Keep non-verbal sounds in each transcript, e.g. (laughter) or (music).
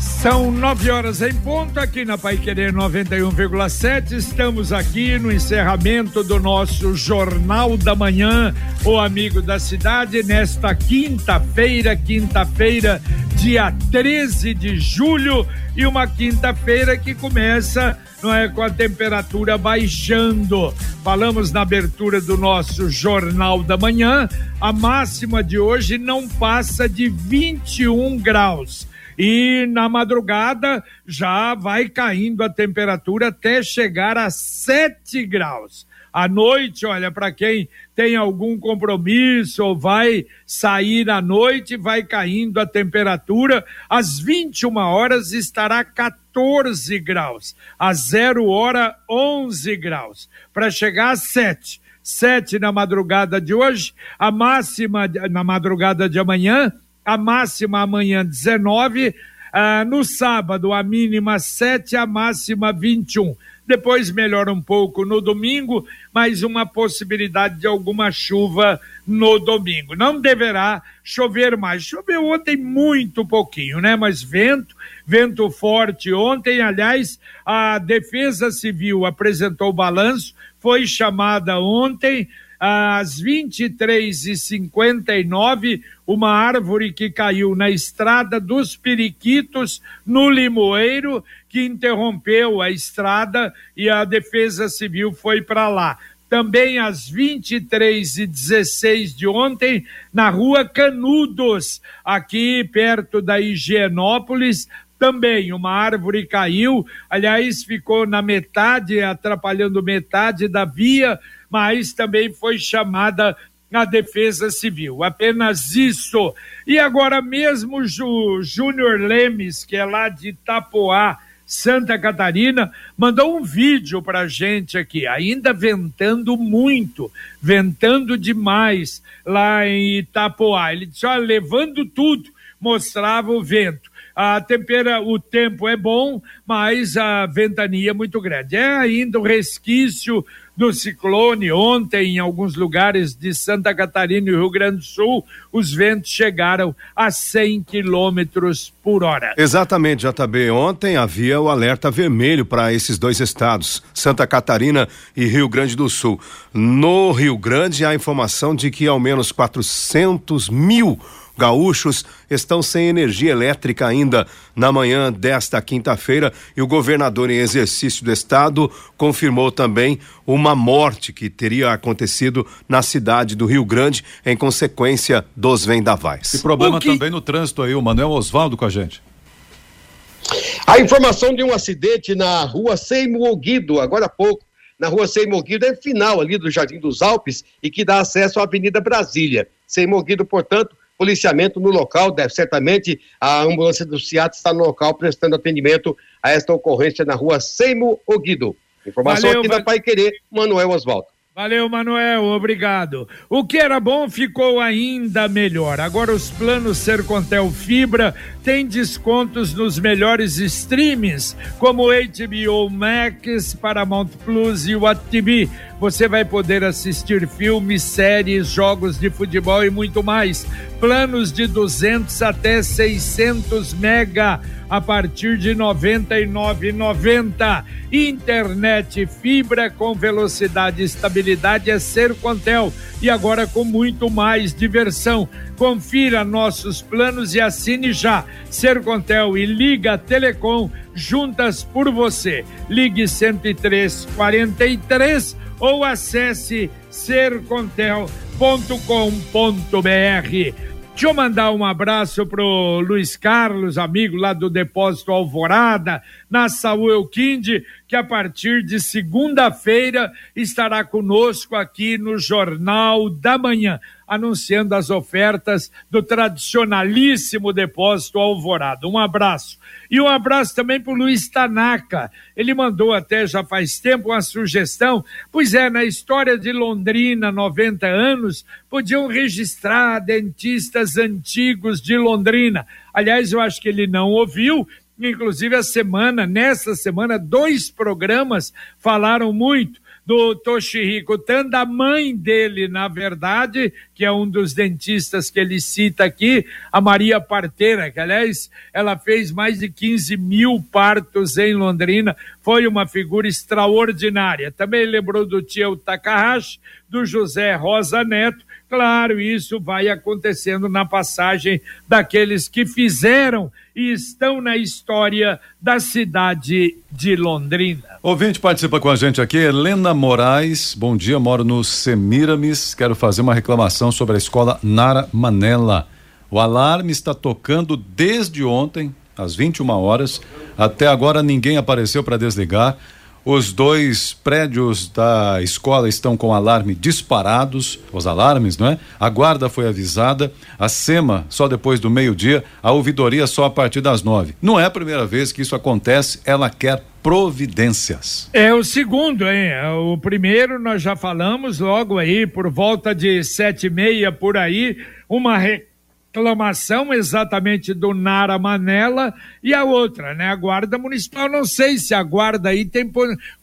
São nove horas em ponto aqui na Pai Querer 91,7. Estamos aqui no encerramento do nosso Jornal da Manhã, o Amigo da Cidade, nesta quinta-feira, quinta-feira, dia 13 de julho, e uma quinta-feira que começa não é com a temperatura baixando. Falamos na abertura do nosso Jornal da Manhã, a máxima de hoje não passa de 21 graus. E na madrugada já vai caindo a temperatura até chegar a 7 graus. À noite, olha, para quem tem algum compromisso ou vai sair à noite, vai caindo a temperatura. Às 21 horas estará 14 graus, às 0 hora 11 graus, para chegar a 7. 7 na madrugada de hoje, a máxima na madrugada de amanhã, a máxima amanhã 19, ah, no sábado a mínima 7, a máxima 21 depois melhora um pouco no domingo, mas uma possibilidade de alguma chuva no domingo. Não deverá chover mais. Choveu ontem muito pouquinho, né? Mas vento, vento forte ontem. Aliás, a Defesa Civil apresentou o balanço, foi chamada ontem às 23h59, uma árvore que caiu na estrada dos Periquitos, no Limoeiro, que interrompeu a estrada e a Defesa Civil foi para lá. Também às 23h16 de ontem, na rua Canudos, aqui perto da Higienópolis, também uma árvore caiu, aliás, ficou na metade, atrapalhando metade da via mas também foi chamada a Defesa Civil. Apenas isso. E agora mesmo o Júnior Lemes, que é lá de Itapoá, Santa Catarina, mandou um vídeo para gente aqui, ainda ventando muito, ventando demais lá em Itapoá. Ele disse: olha, levando tudo, mostrava o vento. A tempera, o tempo é bom, mas a ventania é muito grande. É ainda o resquício do ciclone. Ontem, em alguns lugares de Santa Catarina e Rio Grande do Sul, os ventos chegaram a 100 quilômetros por hora. Exatamente, JB. Ontem havia o alerta vermelho para esses dois estados, Santa Catarina e Rio Grande do Sul. No Rio Grande, há informação de que ao menos 400 mil gaúchos estão sem energia elétrica ainda na manhã desta quinta-feira e o governador em exercício do estado confirmou também uma morte que teria acontecido na cidade do Rio Grande em consequência dos vendavais. E problema que... também no trânsito aí, o Manuel Osvaldo com a gente. A informação de um acidente na rua Seimo Guido, agora há pouco, na rua Seimo Guido, é final ali do Jardim dos Alpes e que dá acesso à Avenida Brasília. Seimo Guido, portanto, policiamento no local, deve, certamente a ambulância do CIAT está no local prestando atendimento a esta ocorrência na rua Seimo Oguido. Informação Valeu, aqui da Pai Querer, Manuel Oswaldo. Valeu, Manuel, obrigado. O que era bom ficou ainda melhor. Agora os planos Sercontel Fibra têm descontos nos melhores streamings, como HBO Max, Paramount Plus e o TV. Você vai poder assistir filmes, séries, jogos de futebol e muito mais. Planos de 200 até 600 mega a partir de R$ 99,90. Internet fibra com velocidade e estabilidade é Sercontel e agora com muito mais diversão. Confira nossos planos e assine já. Sercontel e Liga Telecom juntas por você. Ligue 10343 ou acesse sercontel.com.br. Deixa eu mandar um abraço pro Luiz Carlos, amigo lá do Depósito Alvorada, na Saúl Elquinde, que a partir de segunda-feira estará conosco aqui no Jornal da Manhã anunciando as ofertas do tradicionalíssimo depósito Alvorada. Um abraço. E um abraço também para o Luiz Tanaka. Ele mandou até já faz tempo uma sugestão. Pois é, na história de Londrina, 90 anos, podiam registrar dentistas antigos de Londrina. Aliás, eu acho que ele não ouviu, Inclusive, a semana, nessa semana, dois programas falaram muito do Toshihiko Tanda, a mãe dele, na verdade, que é um dos dentistas que ele cita aqui, a Maria Parteira, que aliás, ela fez mais de 15 mil partos em Londrina, foi uma figura extraordinária. Também lembrou do tio Takahashi, do José Rosa Neto, Claro, isso vai acontecendo na passagem daqueles que fizeram e estão na história da cidade de Londrina. Ouvinte participa com a gente aqui, Helena Moraes. Bom dia, moro no Semiramis. Quero fazer uma reclamação sobre a escola Nara Manela. O alarme está tocando desde ontem, às 21 horas. Até agora ninguém apareceu para desligar. Os dois prédios da escola estão com alarme disparados, os alarmes, não é? A guarda foi avisada, a SEMA só depois do meio-dia, a ouvidoria só a partir das nove. Não é a primeira vez que isso acontece, ela quer providências. É o segundo, hein? O primeiro nós já falamos logo aí, por volta de sete e meia por aí, uma re reclamação exatamente do Nara Manela e a outra, né? A Guarda Municipal, não sei se a Guarda aí tem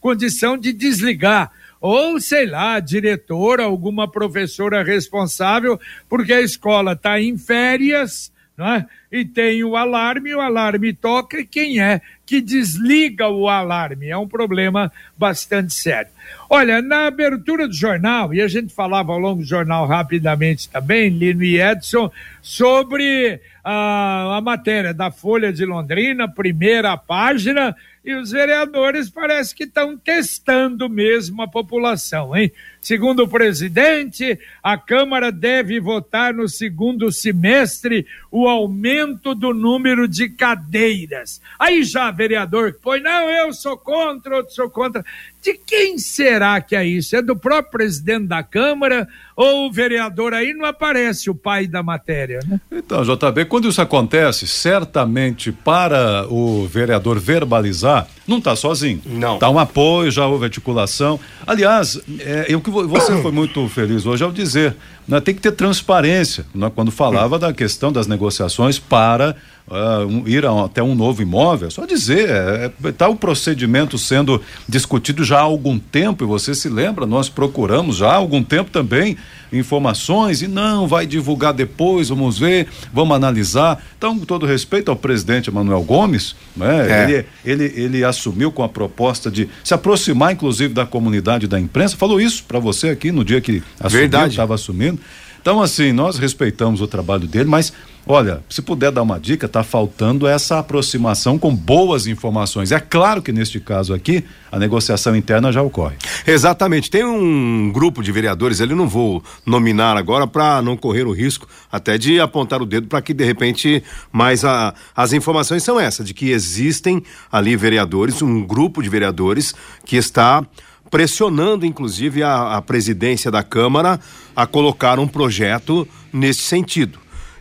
condição de desligar ou sei lá, diretora, alguma professora responsável, porque a escola está em férias, é? E tem o alarme, o alarme toca e quem é que desliga o alarme? É um problema bastante sério. Olha, na abertura do jornal, e a gente falava ao longo do jornal rapidamente também, Lino e Edson, sobre a, a matéria da Folha de Londrina, primeira página, e os vereadores parece que estão testando mesmo a população, hein? Segundo o presidente, a Câmara deve votar no segundo semestre o aumento do número de cadeiras. Aí já, vereador, põe, não, eu sou contra, outro sou contra. De quem será que é isso? É do próprio presidente da Câmara ou o vereador aí não aparece o pai da matéria, né? Então, JB, quando isso acontece, certamente para o vereador verbalizar, não está sozinho. Não. Está um apoio, já houve articulação. Aliás, é, eu que você foi muito feliz hoje ao dizer, né, tem que ter transparência, né, quando falava da questão das negociações para uh, um, ir a, até um novo imóvel, só dizer, está é, é tá o procedimento sendo discutido já há algum tempo, e você se lembra, nós procuramos já há algum tempo também informações e não, vai divulgar depois, vamos ver, vamos analisar. Então, com todo respeito ao presidente Manuel Gomes, né, é. ele, ele, ele assumiu com a proposta de se aproximar, inclusive, da comunidade da imprensa, falou isso para você aqui no dia que assumiu, estava assumindo. Então, assim, nós respeitamos o trabalho dele, mas Olha, se puder dar uma dica, está faltando essa aproximação com boas informações. É claro que neste caso aqui, a negociação interna já ocorre. Exatamente. Tem um grupo de vereadores, ele não vou nominar agora para não correr o risco até de apontar o dedo para que de repente, mas a, as informações são essas, de que existem ali vereadores, um grupo de vereadores que está pressionando inclusive a, a presidência da Câmara a colocar um projeto nesse sentido.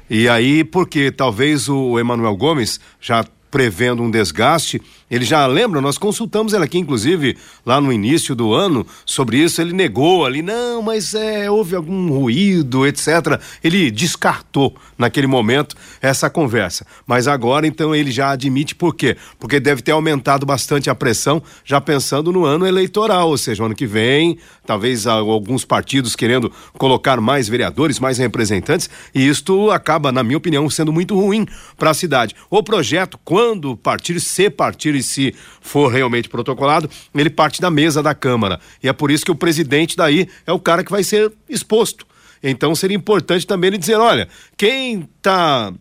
E aí, porque talvez o Emanuel Gomes já prevendo um desgaste, ele já lembra, nós consultamos ele aqui, inclusive, lá no início do ano, sobre isso. Ele negou ali, não, mas é, houve algum ruído, etc. Ele descartou naquele momento essa conversa. Mas agora, então, ele já admite por quê? Porque deve ter aumentado bastante a pressão, já pensando no ano eleitoral, ou seja, ano que vem, talvez alguns partidos querendo colocar mais vereadores, mais representantes, e isto acaba, na minha opinião, sendo muito ruim para a cidade. O projeto, quando partir, se partir e se for realmente protocolado, ele parte da mesa da Câmara. E é por isso que o presidente daí é o cara que vai ser exposto. Então seria importante também ele dizer, olha, quem está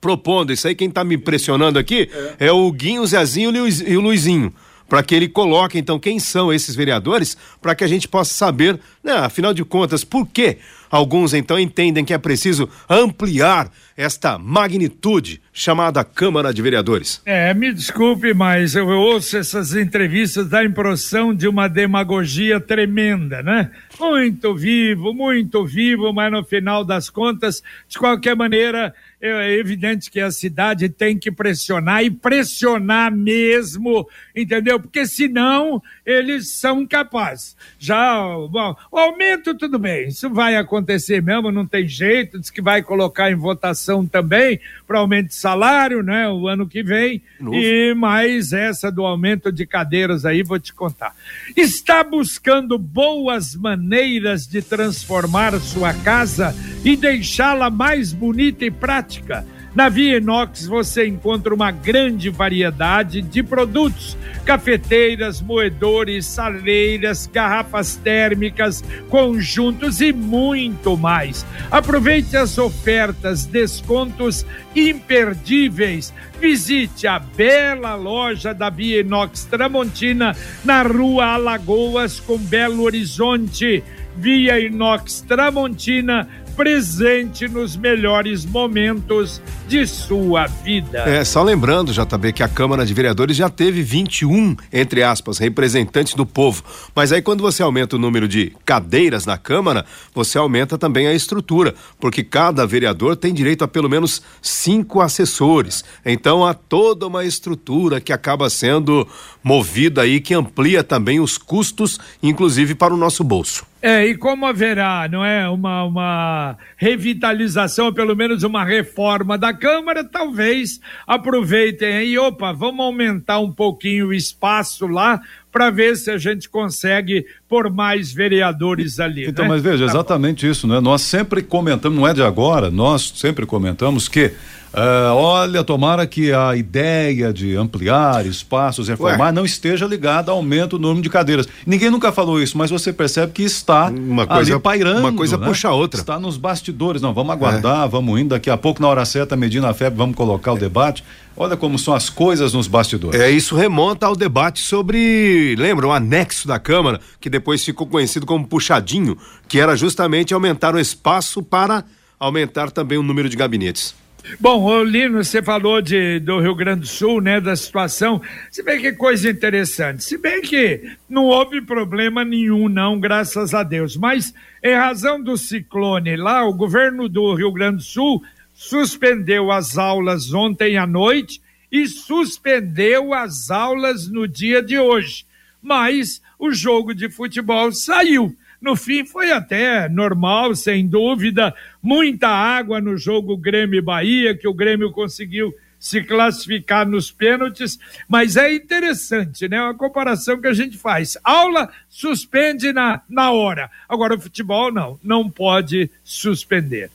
propondo isso aí, quem está me pressionando aqui é, o Guinho, o Zezinho e o Luizinho para que ele coloque então quem são esses vereadores, para que a gente possa saber, né, afinal de contas, por que alguns então entendem que é preciso ampliar esta magnitude chamada Câmara de Vereadores. É, me desculpe, mas eu ouço essas entrevistas da impressão de uma demagogia tremenda, né? Muito vivo, muito vivo, mas no final das contas, de qualquer maneira, é evidente que a cidade tem que pressionar e pressionar mesmo, entendeu? Porque senão eles são incapazes. Já bom, o aumento, tudo bem, isso vai acontecer mesmo, não tem jeito, diz que vai colocar em votação também para aumento de salário, né, o ano que vem, Novo. e mais essa do aumento de cadeiras aí, vou te contar. Está buscando boas maneiras de transformar sua casa e deixá-la mais bonita e prática? Na Via Inox você encontra uma grande variedade de produtos: cafeteiras, moedores, saleiras, garrafas térmicas, conjuntos e muito mais. Aproveite as ofertas, descontos imperdíveis. Visite a bela loja da Via Inox Tramontina na Rua Alagoas com Belo Horizonte. Via Inox Tramontina presente nos melhores momentos de sua vida. É, só lembrando, JB, que a Câmara de Vereadores já teve 21, entre aspas, representantes do povo. Mas aí quando você aumenta o número de cadeiras na Câmara, você aumenta também a estrutura, porque cada vereador tem direito a pelo menos cinco assessores. Então há toda uma estrutura que acaba sendo movida aí, que amplia também os custos, inclusive para o nosso bolso. É, e como haverá, não é, uma, uma revitalização, pelo menos uma reforma da Câmara, talvez aproveitem aí, opa, vamos aumentar um pouquinho o espaço lá para ver se a gente consegue por mais vereadores ali. Então, né? mas veja, tá exatamente bom. isso, né? Nós sempre comentamos, não é de agora, nós sempre comentamos que Uh, olha, tomara que a ideia de ampliar espaços, reformar, Ué. não esteja ligada ao aumento do número de cadeiras. Ninguém nunca falou isso, mas você percebe que está uma coisa, ali pairando. Uma coisa né? puxa a outra. Está nos bastidores. Não, vamos aguardar, é. vamos indo. Daqui a pouco, na hora certa, medindo a febre, vamos colocar o debate. Olha como são as coisas nos bastidores. É, isso remonta ao debate sobre, lembra, o anexo da Câmara, que depois ficou conhecido como puxadinho, que era justamente aumentar o espaço para aumentar também o número de gabinetes. Bom, Lino, você falou de, do Rio Grande do Sul, né, da situação. Se bem que coisa interessante. Se bem que não houve problema nenhum, não, graças a Deus. Mas, em razão do ciclone lá, o governo do Rio Grande do Sul suspendeu as aulas ontem à noite e suspendeu as aulas no dia de hoje. Mas o jogo de futebol saiu. No fim, foi até normal, sem dúvida. Muita água no jogo Grêmio-Bahia, que o Grêmio conseguiu se classificar nos pênaltis, mas é interessante, né? Uma comparação que a gente faz. Aula suspende na, na hora. Agora, o futebol não, não pode suspender.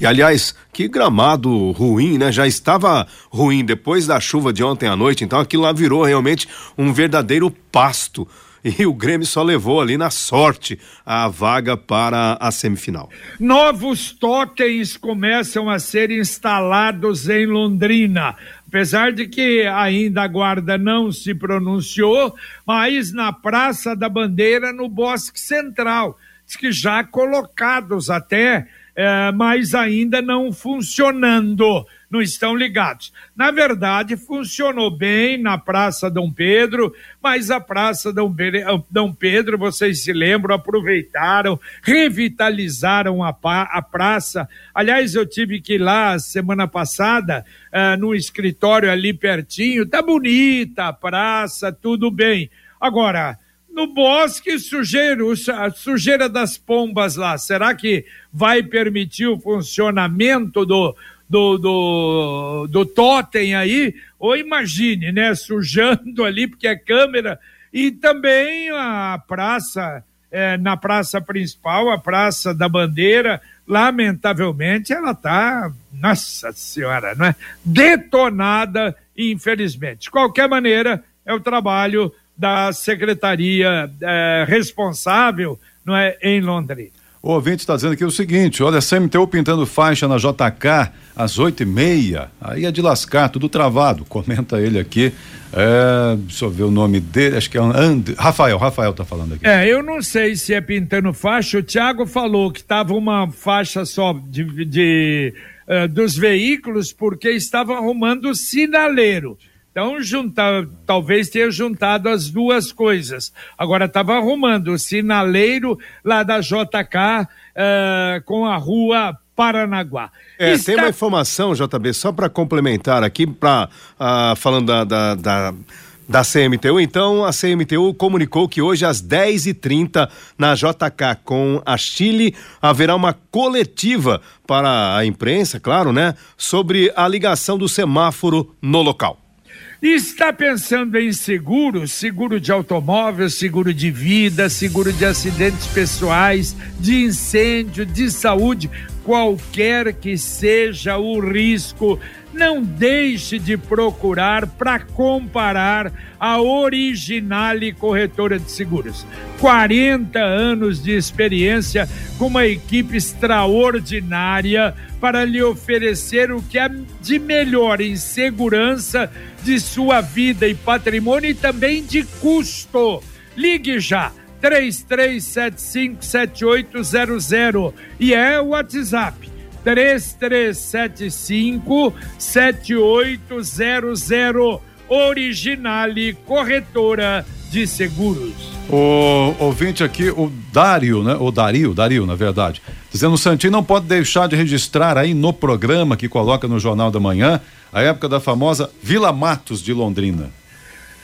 E aliás, que gramado ruim, né? Já estava ruim depois da chuva de ontem à noite, então aquilo lá virou realmente um verdadeiro pasto (laughs) e o Grêmio só levou ali na sorte a vaga para a semifinal. Novos totens começam a ser instalados em Londrina. Apesar de que ainda a guarda não se pronunciou, mas na Praça da Bandeira, no Bosque Central. Diz que já colocados até, é, mas ainda não funcionando não estão ligados. Na verdade, funcionou bem na Praça Dom Pedro, mas a Praça Dom, Dom Pedro, vocês se lembram, aproveitaram, revitalizaram a, a praça. Aliás, eu tive que ir lá semana passada, uh, no escritório ali pertinho, tá bonita a praça, tudo bem. Agora, no bosque sujeira, a sujeira das pombas lá, será que vai permitir o funcionamento do, do, do, do totem aí, ou imagine, né, sujando ali, porque é câmera, e também a praça, é, na praça principal, a Praça da Bandeira, lamentavelmente ela está, nossa senhora, não é? Detonada, infelizmente. De qualquer maneira, é o trabalho da secretaria é, responsável, não é, em Londrina. O ouvinte está dizendo aqui o seguinte: olha, CMTU pintando faixa na JK às oito e meia. Aí é de lascar, tudo travado. (laughs) Comenta ele aqui. É, deixa eu ver o nome dele, acho que é And... Rafael, Rafael tá falando aqui. É, eu não sei se é pintando faixa. O Thiago falou que tava uma faixa só de, de uh, dos veículos porque estava arrumando o sinaleiro. Então, juntar, talvez tenha juntado as duas coisas. Agora, estava arrumando o sinaleiro lá da JK uh, com a rua Paranaguá. É, Está... tem uma informação, JB, só para complementar aqui, pra, uh, falando da, da, da da CMTU. Então, a CMTU comunicou que hoje às 10h30 na JK com a Chile haverá uma coletiva para a imprensa, claro, né, sobre a ligação do semáforo no local. Está pensando em seguro? Seguro de automóvel, seguro de vida, seguro de acidentes pessoais, de incêndio, de saúde, qualquer que seja o risco não deixe de procurar para comparar a Originale Corretora de Seguros. 40 anos de experiência com uma equipe extraordinária para lhe oferecer o que é de melhor em segurança de sua vida e patrimônio e também de custo. Ligue já. 33757800 e é o WhatsApp 3375 7800 Originale Corretora de Seguros. O ouvinte aqui, o Dário, né? O Dario, Dario, na verdade. Dizendo o Santinho não pode deixar de registrar aí no programa que coloca no Jornal da Manhã a época da famosa Vila Matos de Londrina.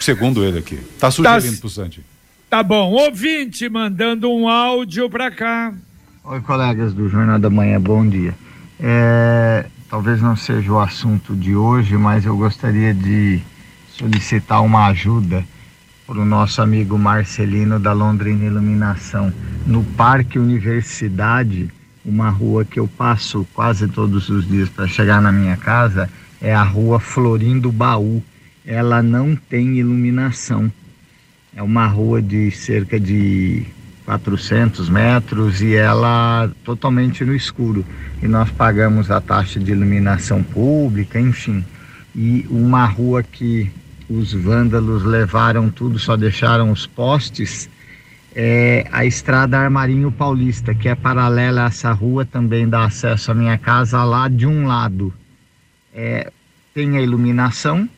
Segundo ele aqui. Tá sugerindo tá, pro Santinho. Tá bom. Ouvinte mandando um áudio pra cá. Oi, colegas do Jornal da Manhã, bom dia. É, talvez não seja o assunto de hoje, mas eu gostaria de solicitar uma ajuda para o nosso amigo Marcelino da Londrina Iluminação. No Parque Universidade, uma rua que eu passo quase todos os dias para chegar na minha casa, é a rua Florindo Baú. Ela não tem iluminação. É uma rua de cerca de 400 metros e ela totalmente no escuro. E nós pagamos a taxa de iluminação pública, enfim. E uma rua que os vândalos levaram tudo, só deixaram os postes, é a estrada Armarinho Paulista, que é paralela a essa rua, também dá acesso à minha casa lá de um lado. É, tem a iluminação,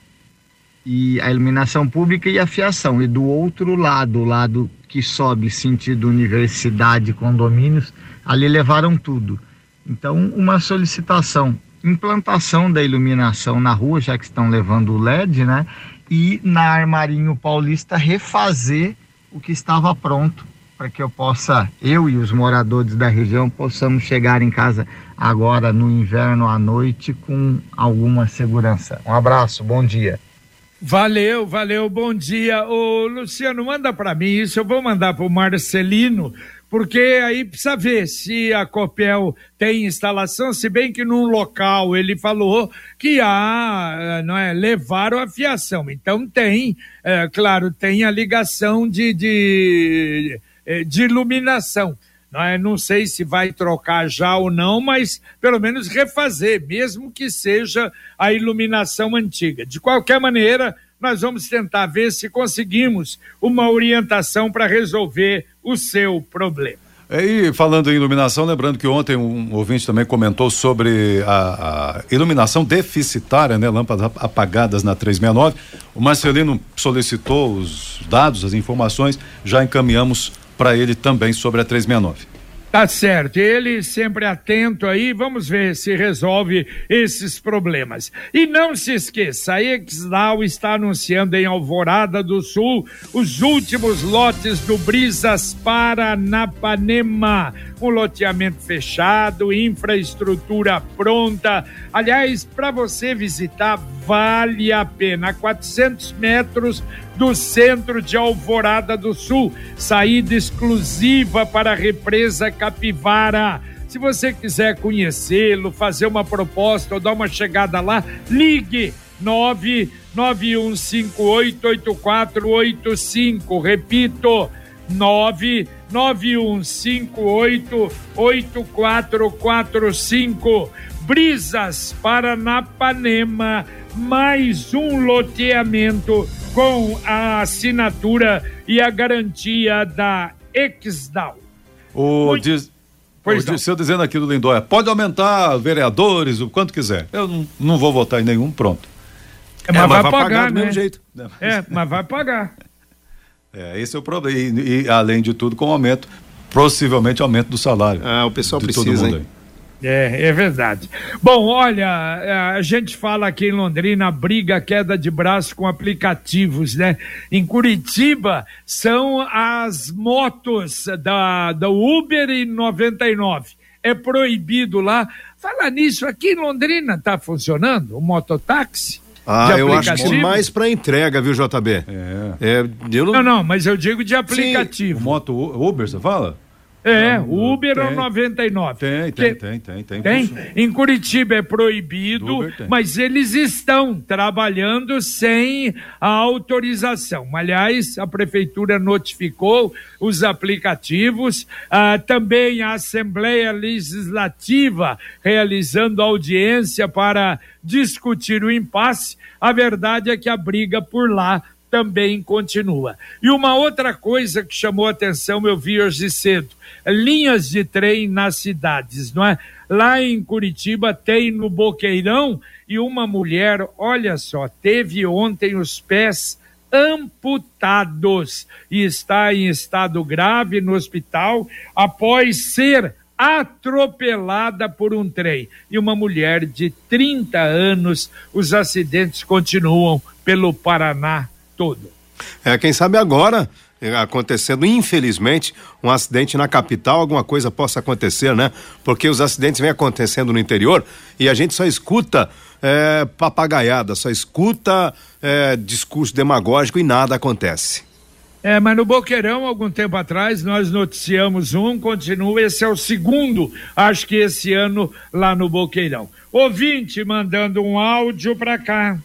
e a iluminação pública e a fiação. E do outro lado, o lado que sobe sentido universidade, condomínios, ali levaram tudo. Então, uma solicitação, implantação da iluminação na rua, já que estão levando o LED, né? E na Armarinho Paulista refazer o que estava pronto para que eu possa, eu e os moradores da região, possamos chegar em casa agora no inverno à noite com alguma segurança. Um abraço, bom dia. Valeu, valeu, bom dia. Ô, Luciano, manda para mim isso, eu vou mandar para o Marcelino, porque aí precisa ver se a Copel tem instalação, se bem que num local ele falou que há, não é, levaram a fiação. Então tem, é, claro, tem a ligação de, de, de iluminação. Não, é? não sei se vai trocar já ou não, mas pelo menos refazer, mesmo que seja a iluminação antiga. De qualquer maneira, nós vamos tentar ver se conseguimos uma orientação para resolver o seu problema. É, e falando em iluminação, lembrando que ontem um ouvinte também comentou sobre a, a, iluminação deficitária, né? Lâmpadas apagadas na 369. O Marcelino solicitou os dados, as informações, já encaminhamos para ele também sobre a 369. Tá certo, ele sempre atento aí, vamos ver se resolve esses problemas. E não se esqueça, a Exdal está anunciando em Alvorada do Sul os últimos lotes do Brisas Paranapanema. Um loteamento fechado, infraestrutura pronta. Aliás, para você visitar, vale a pena. 400 metros do centro de Alvorada do Sul. Saída exclusiva para a represa Capivara. Se você quiser conhecê-lo, fazer uma proposta ou dar uma chegada lá, ligue 991588485. Repito, 991588445. Brisas Paranapanema, mais um loteamento com a assinatura e a garantia da Exdal. O Muito... diz... Pois o seu dizendo aqui do Lindóia, pode aumentar vereadores, o quanto quiser. Eu não, não vou votar em nenhum, pronto. É, mas, é, mas vai, vai, pagar, pagar do né? mesmo jeito. É, mas vai pagar. É, esse é o problema. E, e, além de tudo, com o aumento, possivelmente aumento do salário. Ah, o pessoal precisa, hein? É, é verdade. Bom, olha, a gente fala aqui em Londrina, briga, queda de braço com aplicativos, né? Em Curitiba são as motos da, da Uber e 99. É proibido lá. Fala nisso, aqui em Londrina tá funcionando o mototáxi? Ah, eu acho que mais para entrega, viu, JB? É. é não... não... não, mas eu digo de aplicativo. Sim, o moto Uber, você fala? É, Uber tem, é 99. Tem, tem, tem, tem, tem. Tem? Em Curitiba é proibido, mas eles estão trabalhando sem a autorização. Aliás, a prefeitura notificou os aplicativos, ah, também a Assembleia Legislativa realizando audiência para discutir o impasse. A verdade é que a briga por lá também continua. E uma outra coisa que chamou atenção, eu vi hoje cedo, linhas de trem nas cidades, não é? Lá em Curitiba tem no Boqueirão e uma mulher, olha só, teve ontem os pés amputados e está em estado grave no hospital após ser atropelada por um trem. E uma mulher de 30 anos, os acidentes continuam pelo Paraná todo. É, quem sabe agora é, acontecendo, infelizmente, um acidente na capital, alguma coisa possa acontecer, né? Porque os acidentes vêm acontecendo no interior e a gente só escuta é, papagaiada, só escuta é, discurso demagógico e nada acontece. É, mas no Boqueirão, algum tempo atrás, nós noticiamos um, continua, esse é o segundo, acho que esse ano, lá no Boqueirão. Ouvinte mandando um áudio para cá.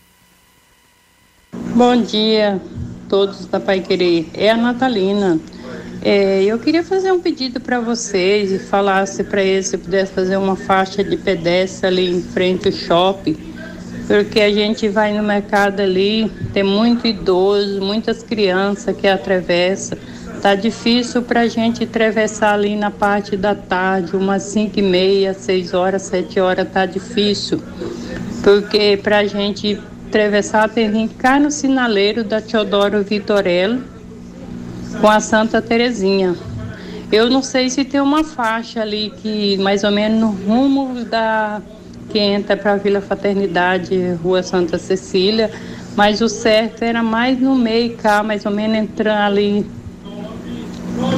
Bom dia, todos da Pai Querer. É a Natalina. É, eu queria fazer um pedido para vocês e falasse para eles se pudesse fazer uma faixa de pedestre ali em frente ao shopping, porque a gente vai no mercado ali, tem muito idoso, muitas crianças que atravessam. Tá difícil para a gente atravessar ali na parte da tarde, umas 5 e meia, 6 horas, 7 horas, tá difícil. Porque para a gente atravessar que cá no sinaleiro da Teodoro Vitorello com a Santa Terezinha. Eu não sei se tem uma faixa ali que mais ou menos no rumo da que entra para a Vila Fraternidade, Rua Santa Cecília, mas o certo era mais no meio cá, mais ou menos entrando ali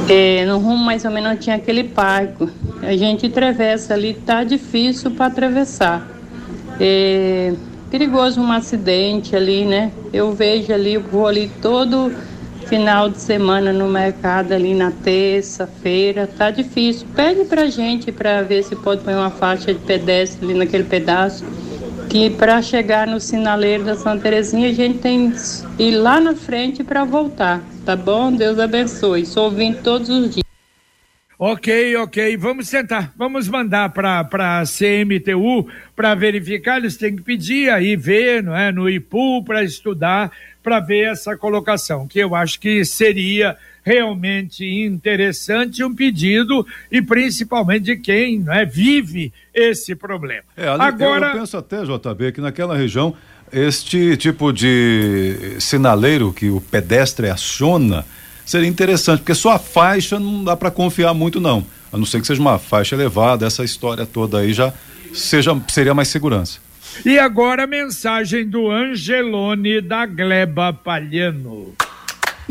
é, no rumo mais ou menos tinha aquele parque. A gente atravessa ali, tá difícil para atravessar. É, perigoso um acidente ali, né? Eu vejo ali, eu vou ali todo final de semana no mercado ali na terça-feira, tá difícil. Pede pra gente para ver se pode pôr uma faixa de pedestre ali naquele pedaço, que para chegar no sinaleiro da Santa Terezinha a gente tem que ir lá na frente para voltar, tá bom? Deus abençoe. Sou ouvindo todos os dias. Ok, ok, vamos sentar, vamos mandar para a CMTU para verificar, eles têm que pedir aí, ver, não é, no IPU para estudar, para ver essa colocação, que eu acho que seria realmente interessante um pedido e principalmente de quem não é, vive esse problema. É, ali, Agora... eu, eu penso até, JB, que naquela região este tipo de sinaleiro que o pedestre aciona, seria interessante, porque só a faixa não dá para confiar muito não, a não ser que seja uma faixa elevada, essa história toda aí já seja seria mais segurança. E agora a mensagem do Angelone da Gleba Palhano.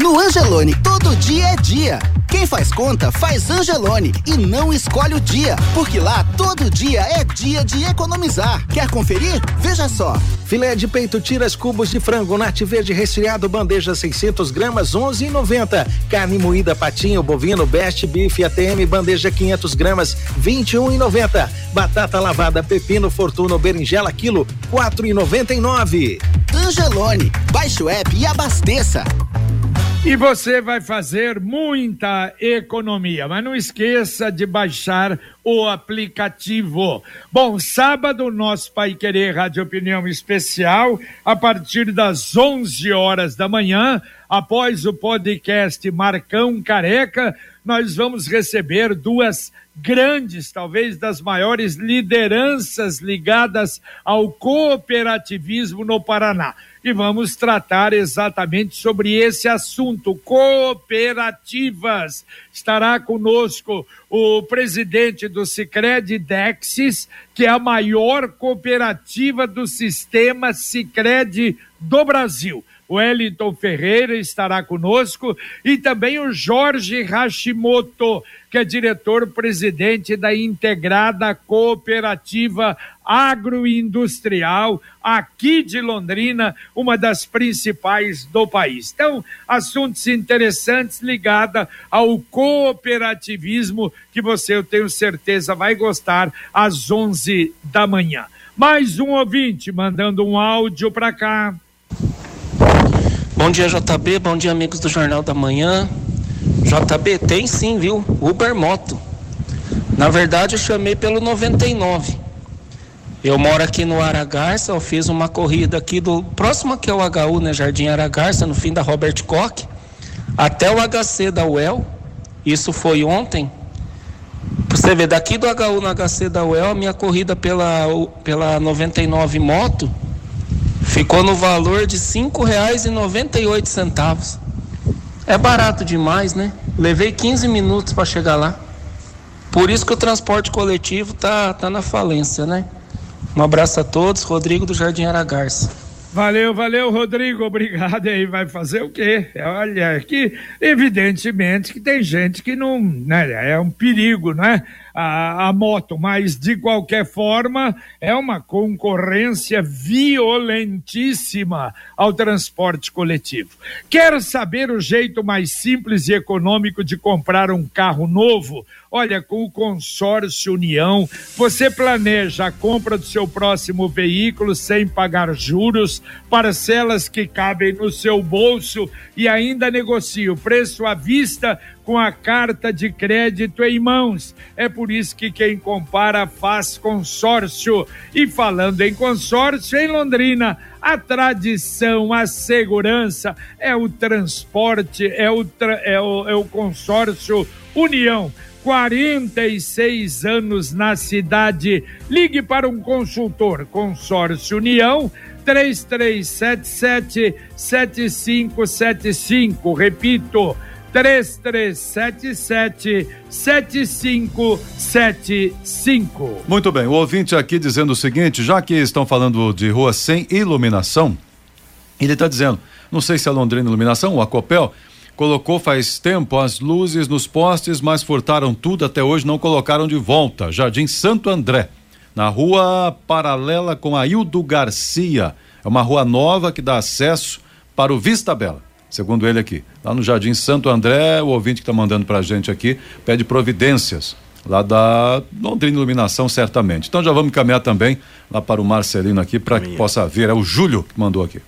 No Angelone, todo dia é dia. Quem faz conta, faz Angelone e não escolhe o dia, porque lá todo dia é dia de economizar. Quer conferir? Veja só. Filé de peito tiras cubos de frango nate verde resfriado bandeja 600 gramas 11,90. Carne moída patinho bovino best beef ATM bandeja 500 gramas 21,90. Batata lavada pepino fortuno berinjela quilo 4,99. Angelone, baixe o app e abasteça. E você vai fazer muita economia, mas não esqueça de baixar o aplicativo. Bom, sábado, nosso Pai Querer Rádio Opinião Especial, a partir das 11 horas da manhã, após o podcast Marcão Careca, nós vamos receber duas grandes, talvez das maiores lideranças ligadas ao cooperativismo no Paraná. E vamos tratar exatamente sobre esse assunto, cooperativas. Estará conosco o presidente do Sicredi Dexis, que é a maior cooperativa do sistema Sicredi do Brasil. O Wellington Ferreira estará conosco e também o Jorge Hashimoto, que é diretor-presidente da Integrada Cooperativa Agroindustrial aqui de Londrina, uma das principais do país. Então, assuntos interessantes ligados ao cooperativismo que você, eu tenho certeza, vai gostar às 11 da manhã. Mais um ouvinte mandando um áudio para cá. Bom dia, JB. Bom dia, amigos do Jornal da Manhã. JB, tem sim, viu? Uber Moto. Na verdade, eu chamei pelo 99. Eu moro aqui no Aragarça, eu fiz uma corrida aqui do próximo aqui é o HU, né, Jardim Aragarça, no fim da Robert Koch, até o HC da UEL. Isso foi ontem. Você vê, daqui do HU no HC da UEL, a minha corrida pela, pela 99 moto ficou no valor de oito centavos. É barato demais, né? Levei 15 minutos para chegar lá. Por isso que o transporte coletivo tá, tá na falência, né? Um abraço a todos, Rodrigo do Jardim Aragarça. Valeu, valeu, Rodrigo, obrigado aí. Vai fazer o quê? Olha, que evidentemente que tem gente que não, né, é um perigo, né? A, a moto, mas de qualquer forma é uma concorrência violentíssima ao transporte coletivo. Quer saber o jeito mais simples e econômico de comprar um carro novo? Olha, com o consórcio União, você planeja a compra do seu próximo veículo sem pagar juros, parcelas que cabem no seu bolso e ainda negocia o preço à vista com a carta de crédito em mãos. É por isso que quem compara faz consórcio. E falando em consórcio, em Londrina, a tradição, a segurança é o transporte, é o, tra é o, é o consórcio União. 46 anos na cidade. Ligue para um consultor. Consórcio União 3377 7575. Repito, 3377 7575. Muito bem, o ouvinte aqui dizendo o seguinte: já que estão falando de rua sem iluminação, ele está dizendo, não sei se é a Londrina Iluminação ou a Copel, colocou faz tempo as luzes nos postes, mas furtaram tudo até hoje, não colocaram de volta. Jardim Santo André, na rua paralela com a Hildo Garcia. É uma rua nova que dá acesso para o Vista Bela segundo ele aqui. Lá no Jardim Santo André, o ouvinte que está mandando para a gente aqui pede providências lá da Londrina Iluminação, certamente. Então já vamos caminhar também lá para o Marcelino aqui para que possa ver. É o Júlio que mandou aqui.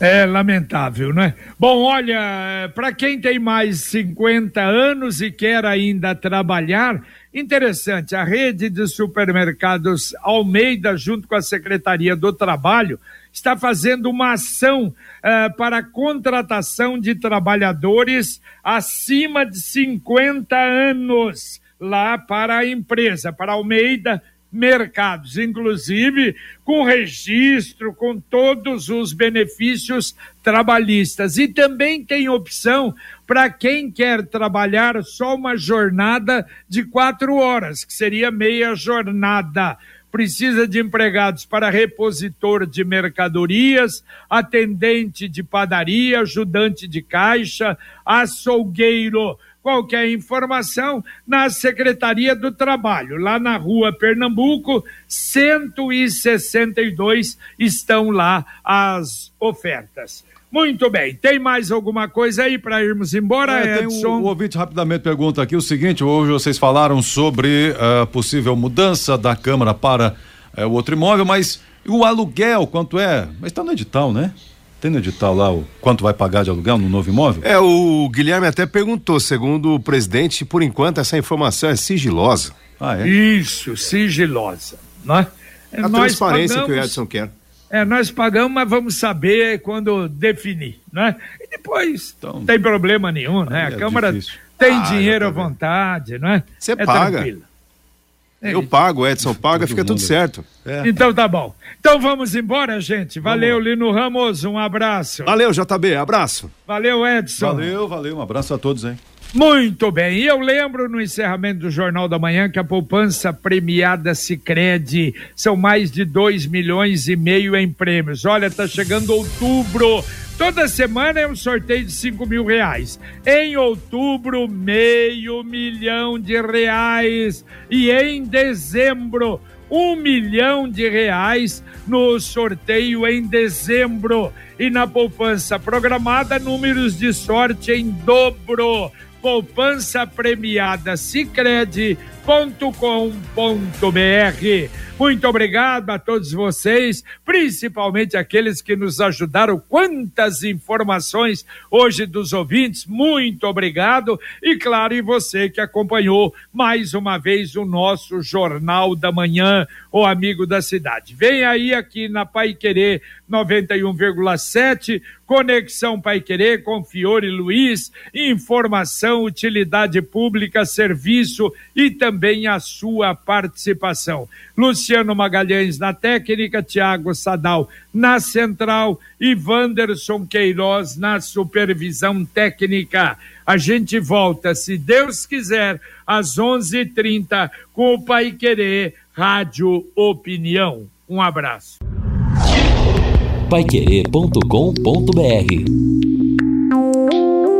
É lamentável, né? Bom, olha, para quem tem mais 50 anos e quer ainda trabalhar, interessante, a rede de supermercados Almeida, junto com a Secretaria do Trabalho, está fazendo uma ação uh, para a contratação de trabalhadores acima de 50 anos lá para a empresa, para Almeida Mercados, inclusive com registro, com todos os benefícios trabalhistas. E também tem opção para quem quer trabalhar só uma jornada de quatro horas, que seria meia jornada precisa de empregados para repositor de mercadorias, atendente de padaria, ajudante de caixa, açougueiro. Qualquer informação na Secretaria do Trabalho, lá na rua Pernambuco, 162 estão lá as ofertas. Muito bem, tem mais alguma coisa aí para irmos embora, é, Edson? Um, o ouvinte rapidamente pergunta aqui o seguinte: hoje vocês falaram sobre a uh, possível mudança da Câmara para uh, o outro imóvel, mas o aluguel, quanto é? Mas está no edital, né? Tem no edital lá o quanto vai pagar de aluguel no novo imóvel? É, o Guilherme até perguntou, segundo o presidente, por enquanto essa informação é sigilosa. Ah, é? Isso, sigilosa, né? A Nós transparência pagamos... que o Edson quer. É, nós pagamos, mas vamos saber quando definir, né? E depois então, não tem problema nenhum, né? A é Câmara difícil. tem ah, dinheiro à vontade, não é? Você é paga. Tranquilo. Eu pago, Edson paga, fica tudo certo. É. Então tá bom. Então vamos embora, gente. Valeu, vamos. Lino Ramos, um abraço. Valeu, JB, abraço. Valeu, Edson. Valeu, valeu, um abraço a todos, hein? Muito bem, eu lembro no encerramento do Jornal da Manhã que a poupança premiada Sicredi são mais de 2 milhões e meio em prêmios. Olha, tá chegando outubro, toda semana é um sorteio de 5 mil reais. Em outubro, meio milhão de reais. E em dezembro, um milhão de reais no sorteio em dezembro. E na poupança programada, números de sorte em dobro poupança premiada Sicredi.com.br. Muito obrigado a todos vocês, principalmente aqueles que nos ajudaram. Quantas informações hoje dos ouvintes, muito obrigado. E claro, e você que acompanhou mais uma vez o nosso Jornal da Manhã, o Amigo da Cidade. Vem aí aqui na Pai Querer 91,7, Conexão Pai Querer com Fiore Luiz, informação, utilidade pública, serviço e também a sua participação. Luciano Magalhães na técnica, Tiago Sadal na central e Wanderson Queiroz na supervisão técnica. A gente volta, se Deus quiser, às 11:30 com o Pai Querer Rádio Opinião. Um abraço. Paiquerê.com.br